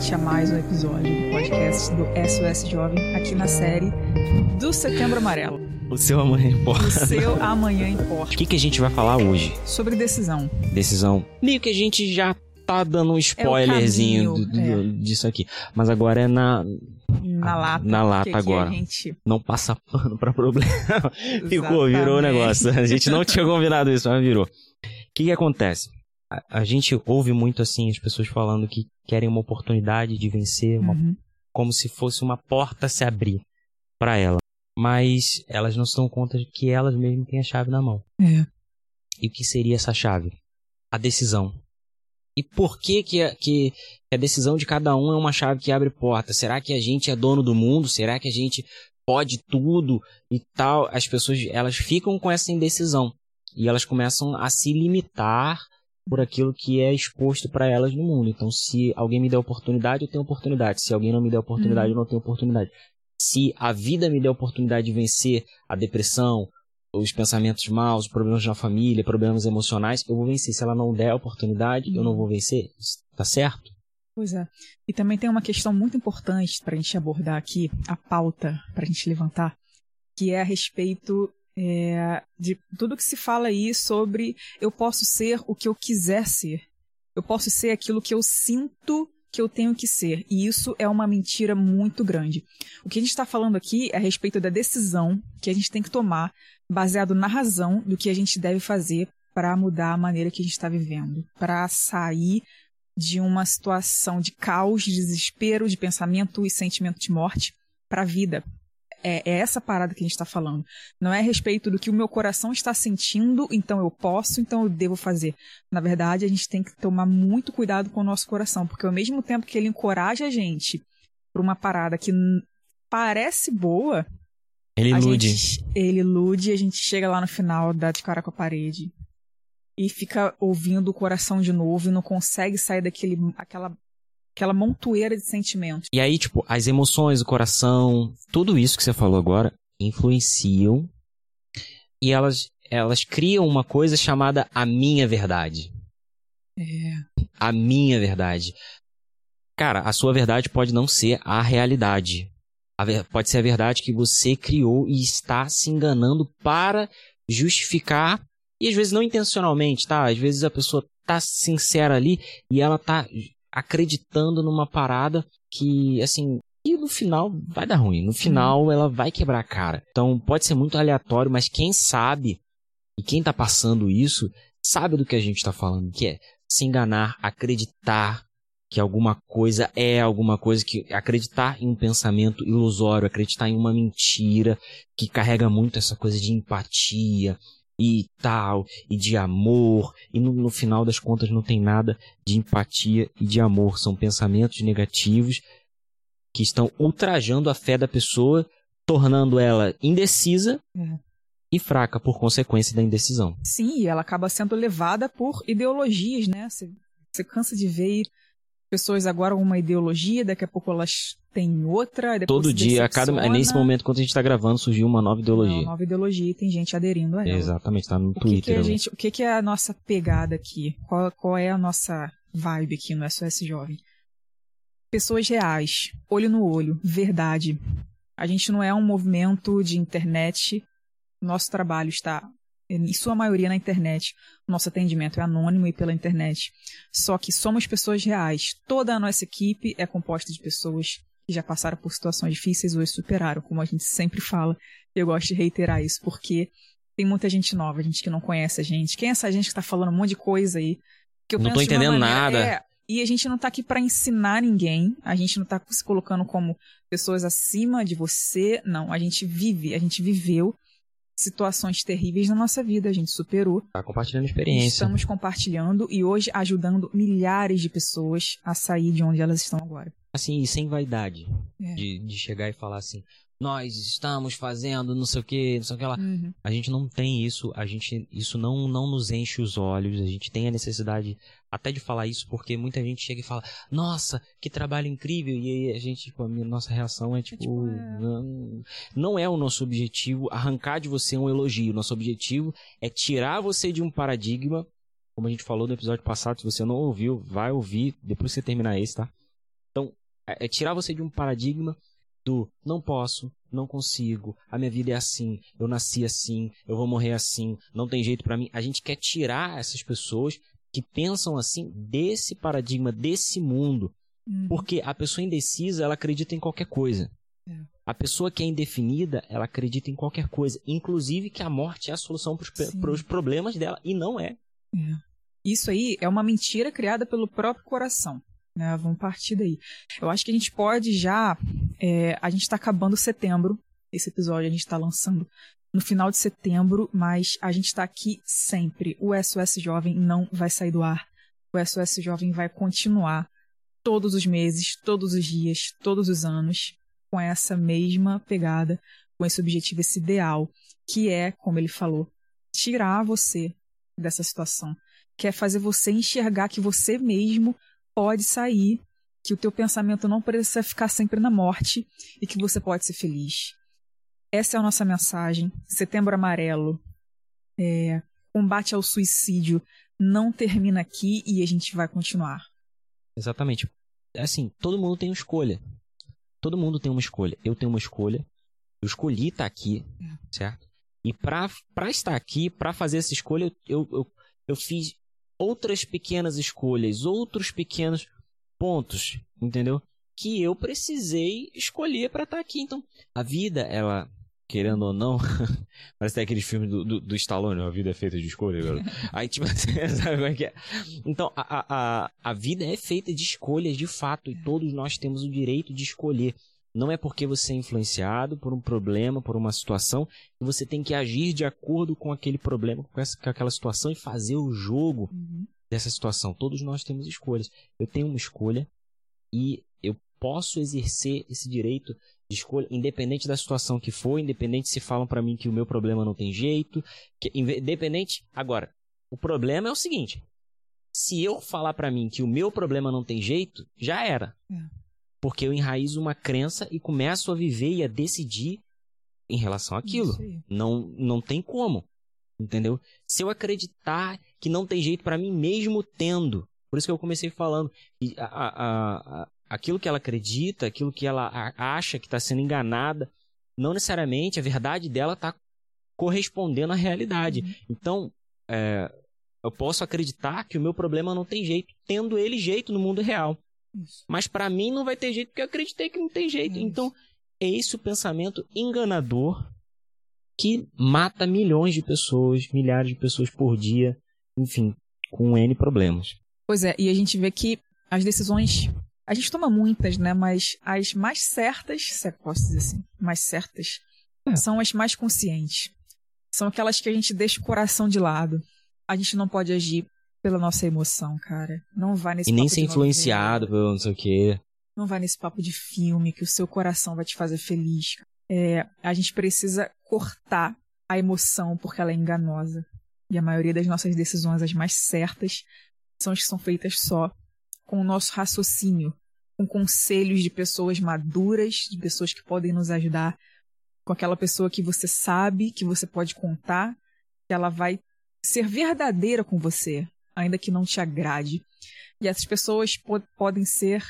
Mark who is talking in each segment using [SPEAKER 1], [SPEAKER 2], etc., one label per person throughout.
[SPEAKER 1] novamente a mais um episódio do podcast do SOS Jovem, aqui na série do Setembro Amarelo.
[SPEAKER 2] O seu amanhã importa.
[SPEAKER 1] O seu amanhã importa.
[SPEAKER 2] O que, que a gente vai falar hoje?
[SPEAKER 1] Sobre decisão.
[SPEAKER 2] Decisão. Meio que a gente já tá dando um spoilerzinho
[SPEAKER 1] caminho,
[SPEAKER 2] do- do-
[SPEAKER 1] é.
[SPEAKER 2] disso aqui. Mas agora é na,
[SPEAKER 1] Na lata.
[SPEAKER 2] na lata agora.
[SPEAKER 1] Gente...
[SPEAKER 2] Não passa pano pra problema. Ficou, virou o negócio. A gente não tinha combinado isso, mas virou. O que, que acontece? A, a gente ouve muito assim as pessoas falando que querem uma oportunidade de vencer, uma
[SPEAKER 1] Uhum.
[SPEAKER 2] como se fosse uma porta se abrir para ela. Mas elas não se dão conta de que elas mesmas têm a chave na mão.
[SPEAKER 1] É.
[SPEAKER 2] E o que seria essa chave? A decisão. E por que que a, que a decisão de cada um é uma chave que abre porta? Será que a gente é dono do mundo? Será que a gente pode tudo e tal? As pessoas, elas ficam com essa indecisão. E elas começam a se limitar por aquilo que é exposto para elas no mundo. Então, se alguém me der oportunidade, eu tenho oportunidade. Se alguém não me der oportunidade,
[SPEAKER 1] Uhum.
[SPEAKER 2] eu não tenho oportunidade. Se a vida me der oportunidade de vencer a depressão, os pensamentos maus, os problemas na família, problemas emocionais, eu vou vencer. Se ela não der a oportunidade, eu não vou vencer. Tá certo?
[SPEAKER 1] Pois é. E também tem uma questão muito importante para a gente abordar aqui, a pauta para a gente levantar, que é a respeito é, de tudo que se fala aí sobre eu posso ser o que eu quiser ser. Eu posso ser aquilo que eu sinto que eu tenho que ser. E isso é uma mentira muito grande. O que a gente está falando aqui é a respeito da decisão que a gente tem que tomar baseado na razão do que a gente deve fazer para mudar a maneira que a gente está vivendo, para sair de uma situação de caos, de desespero, de pensamento e sentimento de morte para a vida. É, é essa parada que a gente está falando. Não é a respeito do que o meu coração está sentindo, então eu posso, então eu devo fazer. Na verdade, a gente tem que tomar muito cuidado com o nosso coração, porque ao mesmo tempo que ele encoraja a gente para uma parada que parece boa,
[SPEAKER 2] Ele ilude.
[SPEAKER 1] gente- ele ilude e a gente chega lá no final, dá de cara com a parede. E fica ouvindo o coração de novo e não consegue sair daquele aquela, aquela montoeira de sentimentos.
[SPEAKER 2] E aí, tipo, as emoções, o coração, tudo isso que você falou agora influenciam e elas, elas criam uma coisa chamada a minha verdade.
[SPEAKER 1] É.
[SPEAKER 2] A minha verdade. Cara, a sua verdade pode não ser a realidade. A ver- pode ser a verdade que você criou e está se enganando para justificar, e às vezes não intencionalmente, tá? Às vezes a pessoa tá sincera ali e ela tá acreditando numa parada que, assim, e no final vai dar ruim. No final ela vai quebrar a cara. Então pode ser muito aleatório, mas quem sabe e quem tá passando isso sabe do que a gente tá falando, que é se enganar, acreditar que alguma coisa é alguma coisa, que acreditar em um pensamento ilusório, acreditar em uma mentira que carrega muito essa coisa de empatia e tal, e de amor, e no, no final das contas não tem nada de empatia e de amor, são pensamentos negativos que estão ultrajando a fé da pessoa, tornando ela indecisa
[SPEAKER 1] É.
[SPEAKER 2] e fraca por consequência da indecisão.
[SPEAKER 1] Sim, ela acaba sendo levada por ideologias, né? Você, você cansa de ver pessoas agora uma ideologia, daqui a pouco elas têm outra.
[SPEAKER 2] Todo dia, a cada, nesse momento, quando a gente está gravando, surgiu uma nova ideologia.
[SPEAKER 1] Uma nova ideologia e tem gente aderindo a ela.
[SPEAKER 2] Exatamente, tá no
[SPEAKER 1] O que,
[SPEAKER 2] Twitter.
[SPEAKER 1] que a
[SPEAKER 2] né?
[SPEAKER 1] gente, o que, que é a nossa pegada aqui? Qual, qual é a nossa vibe aqui no SOS Jovem? Pessoas reais, olho no olho, verdade. A gente não é um movimento de internet. Nosso trabalho está, em sua maioria, na internet. Nosso atendimento é anônimo e pela internet. Só que somos pessoas reais. Toda a nossa equipe é composta de pessoas que já passaram por situações difíceis ou superaram, como a gente sempre fala. Eu gosto de reiterar isso, porque tem muita gente nova, gente que não conhece a gente. Quem é essa gente que tá falando um monte de coisa aí? Que eu
[SPEAKER 2] Não
[SPEAKER 1] uma
[SPEAKER 2] entendendo nada.
[SPEAKER 1] É, e a gente não tá aqui pra ensinar ninguém, a gente não tá se colocando como pessoas acima de você, não. A gente vive, a gente viveu situações terríveis na nossa vida, a gente superou.
[SPEAKER 2] Tá compartilhando experiência.
[SPEAKER 1] Estamos compartilhando e hoje ajudando milhares de pessoas a sair de onde elas estão agora.
[SPEAKER 2] Assim, e sem vaidade.
[SPEAKER 1] É.
[SPEAKER 2] De, de chegar e falar assim, nós estamos fazendo não sei o que, não sei o que lá.
[SPEAKER 1] Uhum.
[SPEAKER 2] A gente não tem isso, a gente isso não não nos enche os olhos, a gente tem a necessidade até de falar isso porque muita gente chega e fala: "Nossa, que trabalho incrível". E aí a gente, tipo, a minha, nossa reação é tipo,
[SPEAKER 1] tipo, é.
[SPEAKER 2] Não, não é o nosso objetivo arrancar de você um elogio. Nosso objetivo é tirar você de um paradigma, como a gente falou no episódio passado, se você não ouviu, vai ouvir depois que você terminar esse, tá? Então, é, é tirar você de um paradigma do não posso, não consigo, a minha vida é assim, eu nasci assim, eu vou morrer assim, não tem jeito para mim. A gente quer tirar essas pessoas que pensam assim desse paradigma, desse mundo. Uhum. Porque a pessoa indecisa, ela acredita em qualquer coisa. É. A pessoa que é indefinida, ela acredita em qualquer coisa, inclusive que a morte é a solução para os problemas dela, e não é.
[SPEAKER 1] é. Isso aí é uma mentira criada pelo próprio coração. Né? Vamos partir daí. Eu acho que a gente pode já. É, a gente está acabando setembro. Esse episódio a gente está lançando no final de setembro, mas a gente está aqui sempre. O SOS Jovem não vai sair do ar. O SOS Jovem vai continuar todos os meses, todos os dias, todos os anos, com essa mesma pegada, com esse objetivo, esse ideal, que é, como ele falou, tirar você dessa situação, que é fazer você enxergar que você mesmo pode sair, que o teu pensamento não precisa ficar sempre na morte e que você pode ser feliz. Essa é a nossa mensagem. Setembro Amarelo, é, combate ao suicídio não termina aqui e a gente vai continuar.
[SPEAKER 2] Exatamente. Assim, todo mundo tem uma escolha. Todo mundo tem uma escolha. Eu tenho uma escolha. Eu escolhi estar aqui, é. certo? E para estar aqui, para fazer essa escolha, eu, eu, eu fiz outras pequenas escolhas, outros pequenos pontos, entendeu? Que eu precisei escolher para estar aqui. Então, a vida, ela querendo ou não, parece até aquele filme do, do, do, Stallone, a vida é feita de escolha, Aí, tipo, sabe como é que é? Então, a, a, a vida é feita de escolhas, de fato, e todos nós temos o direito de escolher. Não é porque você é influenciado por um problema, por uma situação, que você tem que agir de acordo com aquele problema, com, essa, com aquela situação e fazer o jogo uhum. dessa situação. Todos nós temos escolhas. Eu tenho uma escolha e eu posso exercer esse direito de escolha, independente da situação que for, independente se falam para mim que o meu problema não tem jeito, que, independente. Agora, o problema é o seguinte: se eu falar para mim que o meu problema não tem jeito, já era. É. Porque eu enraizo uma crença e começo a viver e a decidir em relação àquilo. Não, não tem como. Entendeu? Se eu acreditar que não tem jeito para mim, mesmo tendo. Por isso que eu comecei falando. A, a, a, aquilo que ela acredita, aquilo que ela acha que está sendo enganada, não necessariamente a verdade dela está correspondendo à realidade. Uhum. Então, é, eu posso acreditar que o meu problema não tem jeito, tendo ele jeito no mundo real. Isso. Mas para mim não vai ter jeito porque eu acreditei que não tem jeito. Isso. Então, é esse o pensamento enganador que mata milhões de pessoas, milhares de pessoas por dia, enfim, com N problemas.
[SPEAKER 1] Pois é, e a gente vê que as decisões. A gente toma muitas, né? Mas as mais certas, se é posso dizer assim, mais certas, é. são as mais conscientes. São aquelas que a gente deixa o coração de lado. A gente não pode agir pela nossa emoção, cara. Não vai nesse
[SPEAKER 2] E nem ser influenciado pelo não sei o quê.
[SPEAKER 1] Não vai nesse papo de filme que o seu coração vai te fazer feliz. É, a gente precisa cortar a emoção porque ela é enganosa. E a maioria das nossas decisões, as mais certas, são as que são feitas só com o nosso raciocínio, com conselhos de pessoas maduras, de pessoas que podem nos ajudar, com aquela pessoa que você sabe que você pode contar, que ela vai ser verdadeira com você, ainda que não te agrade. E essas pessoas po podem ser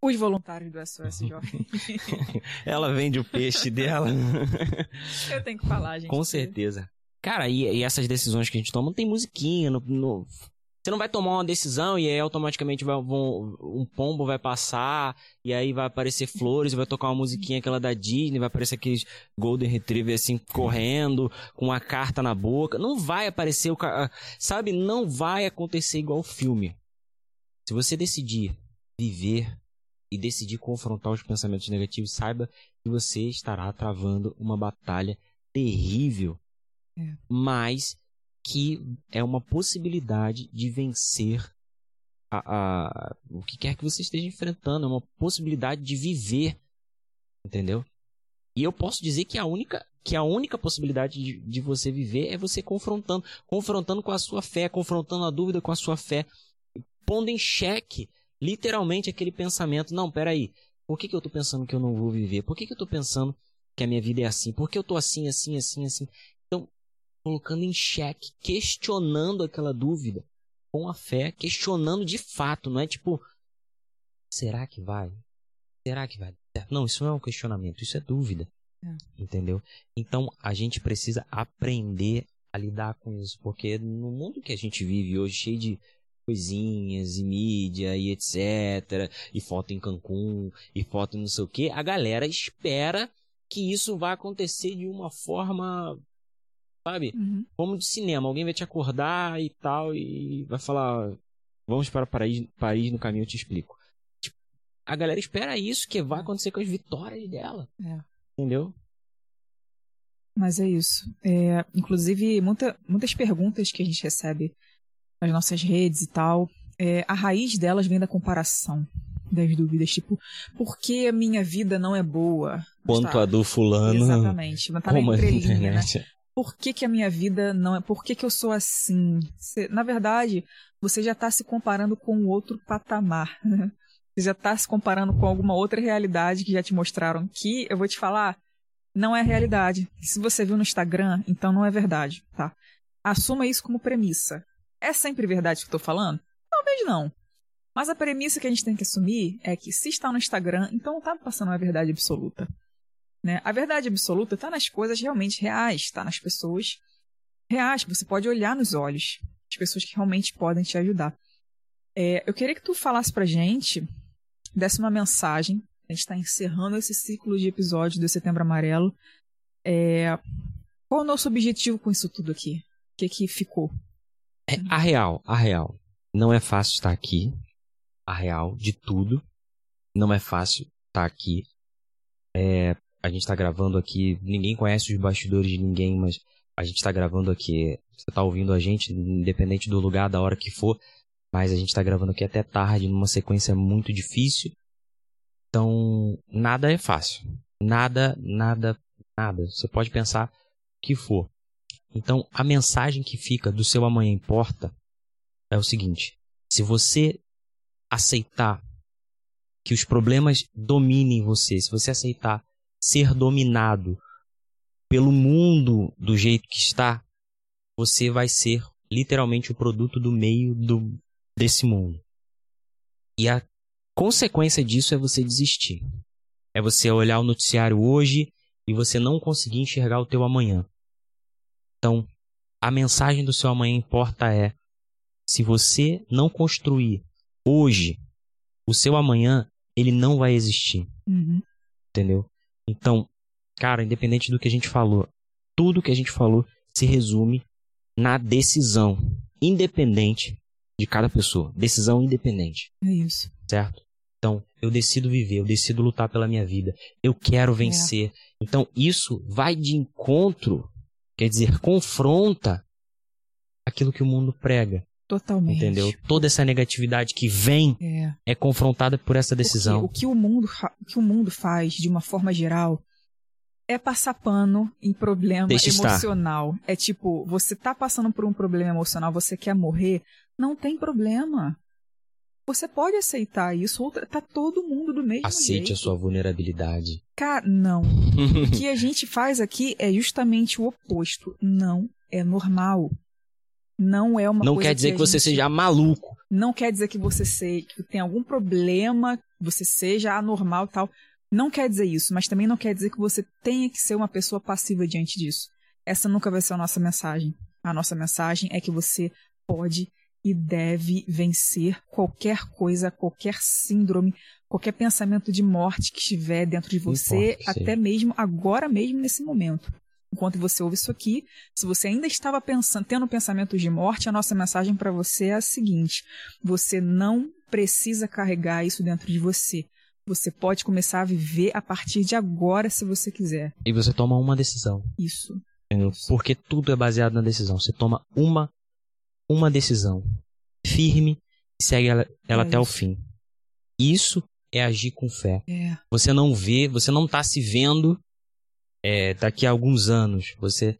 [SPEAKER 1] os voluntários do SOS Jovem.
[SPEAKER 2] Ela vende o peixe dela.
[SPEAKER 1] Eu tenho que falar, gente.
[SPEAKER 2] Com certeza. Cara, e, e, essas decisões que a gente toma, tem musiquinha no, no... Você não vai tomar uma decisão e aí automaticamente vai, vão, um pombo vai passar e aí vai aparecer flores, vai tocar uma musiquinha aquela da Disney, vai aparecer aqueles Golden Retriever assim correndo com uma carta na boca. Não vai aparecer o sabe, não vai acontecer igual o filme. Se você decidir viver e decidir confrontar os pensamentos negativos, saiba que você estará travando uma batalha terrível, é. mas que é uma possibilidade de vencer a, a, o que quer que você esteja enfrentando, é uma possibilidade de viver, entendeu? E eu posso dizer que a única que a única possibilidade de, de você viver é você confrontando, confrontando com a sua fé, confrontando a dúvida com a sua fé, pondo em xeque literalmente aquele pensamento, não, peraí, por que, que eu estou pensando que eu não vou viver? Por que, que eu estou pensando que a minha vida é assim? Por que eu estou assim, assim, assim, assim? Colocando em xeque, questionando aquela dúvida com a fé, questionando de fato, não é tipo, será que vai? será que vai? Não, isso não é um questionamento, isso é dúvida. É. Entendeu? Então a gente precisa aprender a lidar com isso, porque no mundo que a gente vive hoje, cheio de coisinhas e mídia e etc, e foto em Cancún, e foto não sei o que, a galera espera que isso vai acontecer de uma forma, sabe? Uhum. Como de cinema, alguém vai te acordar e tal e vai falar, vamos para Paris, Paris no caminho eu te explico. Tipo, a galera espera isso que vai acontecer com as vitórias dela. É. Entendeu?
[SPEAKER 1] Mas é isso. É, inclusive, muita, muitas perguntas que a gente recebe nas nossas redes e tal, é, a raiz delas vem da comparação das dúvidas, tipo, por que a minha vida não é boa?
[SPEAKER 2] Quanto tá. a do fulano.
[SPEAKER 1] Exatamente, mas tá Como na entrelinha, né? Por que, que a minha vida não é. Por que, que eu sou assim? Você, na verdade, você já está se comparando com outro patamar. Né? Você já está se comparando com alguma outra realidade que já te mostraram que, eu vou te falar, não é realidade. Se você viu no Instagram, então não é verdade, tá? Assuma isso como premissa. É sempre verdade que eu falando? Talvez não. Mas a premissa que a gente tem que assumir é que se está no Instagram, então não está passando uma verdade absoluta. Né? A verdade absoluta está nas coisas realmente reais, está nas pessoas reais, que você pode olhar nos olhos, as pessoas que realmente podem te ajudar. É, eu queria que tu falasse pra gente, desse uma mensagem, a gente está encerrando esse ciclo de episódios do Setembro Amarelo. É, qual o nosso objetivo com isso tudo aqui? O que, que ficou?
[SPEAKER 2] É, a real, a real. Não é fácil estar aqui a real de tudo. Não é fácil estar aqui. É, a gente está gravando aqui. Ninguém conhece os bastidores de ninguém, mas a gente está gravando aqui. Você está ouvindo a gente, independente do lugar, da hora que for. Mas a gente está gravando aqui até tarde, numa sequência muito difícil. Então, nada é fácil. Nada, nada, nada. Você pode pensar o que for. Então, a mensagem que fica do seu amanhã importa é o seguinte: se você aceitar que os problemas dominem você, se você aceitar ser dominado pelo mundo do jeito que está, você vai ser literalmente o produto do meio do, desse mundo. E a consequência disso é você desistir. É você olhar o noticiário hoje e você não conseguir enxergar o teu amanhã. Então, a mensagem do seu amanhã importa é: se você não construir hoje, o seu amanhã, ele não vai existir. Uhum. Entendeu? Então, cara, independente do que a gente falou, tudo que a gente falou se resume na decisão independente de cada pessoa. Decisão independente.
[SPEAKER 1] É isso.
[SPEAKER 2] Certo? Então, eu decido viver, eu decido lutar pela minha vida. Eu quero é. vencer. É. Então, isso vai de encontro, quer dizer, confronta aquilo que o mundo prega.
[SPEAKER 1] Totalmente.
[SPEAKER 2] Entendeu? Toda essa negatividade que vem é, é confrontada por essa decisão.
[SPEAKER 1] O que, o que o mundo o que o mundo faz, de uma forma geral, é passar pano em problema Deixa emocional. Estar. É tipo, você tá passando por um problema emocional, você quer morrer, não tem problema. Você pode aceitar isso, tá todo mundo do mesmo
[SPEAKER 2] Aceite
[SPEAKER 1] jeito.
[SPEAKER 2] Aceite a sua vulnerabilidade.
[SPEAKER 1] Cara, não. o que a gente faz aqui é justamente o oposto. Não é normal. Não é uma
[SPEAKER 2] Não quer dizer que, que você seja maluco.
[SPEAKER 1] Não quer dizer que você seja, que tem algum problema, você seja anormal tal. Não quer dizer isso, mas também não quer dizer que você tenha que ser uma pessoa passiva diante disso. Essa nunca vai ser a nossa mensagem. A nossa mensagem é que você pode e deve vencer qualquer coisa, qualquer síndrome, qualquer pensamento de morte que estiver dentro de você, Importa, até mesmo agora mesmo nesse momento enquanto você ouve isso aqui, se você ainda estava pensando, tendo pensamentos de morte, a nossa mensagem para você é a seguinte: você não precisa carregar isso dentro de você. Você pode começar a viver a partir de agora, se você quiser.
[SPEAKER 2] E você toma uma decisão.
[SPEAKER 1] Isso.
[SPEAKER 2] Porque tudo é baseado na decisão. Você toma uma, uma decisão firme e segue ela, ela é até isso. o fim. Isso é agir com fé.
[SPEAKER 1] É.
[SPEAKER 2] Você não vê, você não está se vendo é, daqui a alguns anos você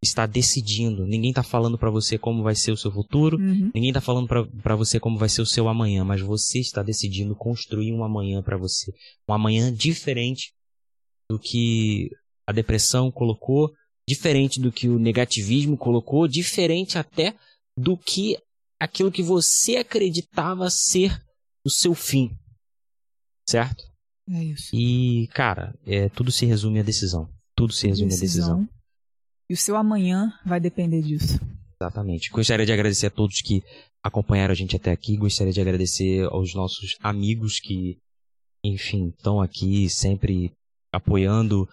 [SPEAKER 2] está decidindo, ninguém está falando para você como vai ser o seu futuro, uhum. ninguém está falando para você como vai ser o seu amanhã, mas você está decidindo construir um amanhã para você, um amanhã diferente do que a depressão colocou, diferente do que o negativismo colocou, diferente até do que aquilo que você acreditava ser o seu fim, certo?
[SPEAKER 1] É isso.
[SPEAKER 2] E, cara, é, tudo se resume à decisão. Tudo se resume decisão. à decisão.
[SPEAKER 1] E o seu amanhã vai depender disso.
[SPEAKER 2] Exatamente. Gostaria de agradecer a todos que acompanharam a gente até aqui. Gostaria de agradecer aos nossos amigos que, enfim, estão aqui sempre apoiando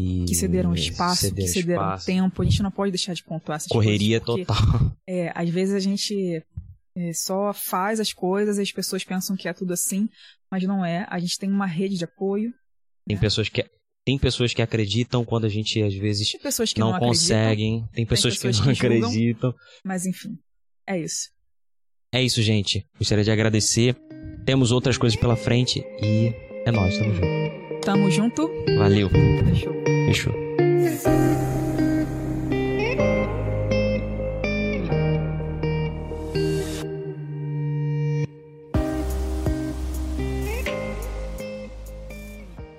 [SPEAKER 2] e
[SPEAKER 1] que cederam espaço, cederam que cederam espaço. tempo. A gente não pode deixar de pontuar essas
[SPEAKER 2] Correria
[SPEAKER 1] coisas.
[SPEAKER 2] Correria total.
[SPEAKER 1] É, às vezes a gente é, só faz as coisas e as pessoas pensam que é tudo assim, mas não é. A gente tem uma rede de apoio.
[SPEAKER 2] Tem né? pessoas que tem pessoas que acreditam quando a gente às vezes não, não conseguem. Tem pessoas, tem pessoas que não que julgam, acreditam.
[SPEAKER 1] Mas enfim, é isso.
[SPEAKER 2] É isso, gente. Gostaria de agradecer. Temos outras coisas pela frente e é nóis, tamo junto.
[SPEAKER 1] Tamo junto.
[SPEAKER 2] Valeu.
[SPEAKER 1] Fechou.
[SPEAKER 2] Fechou.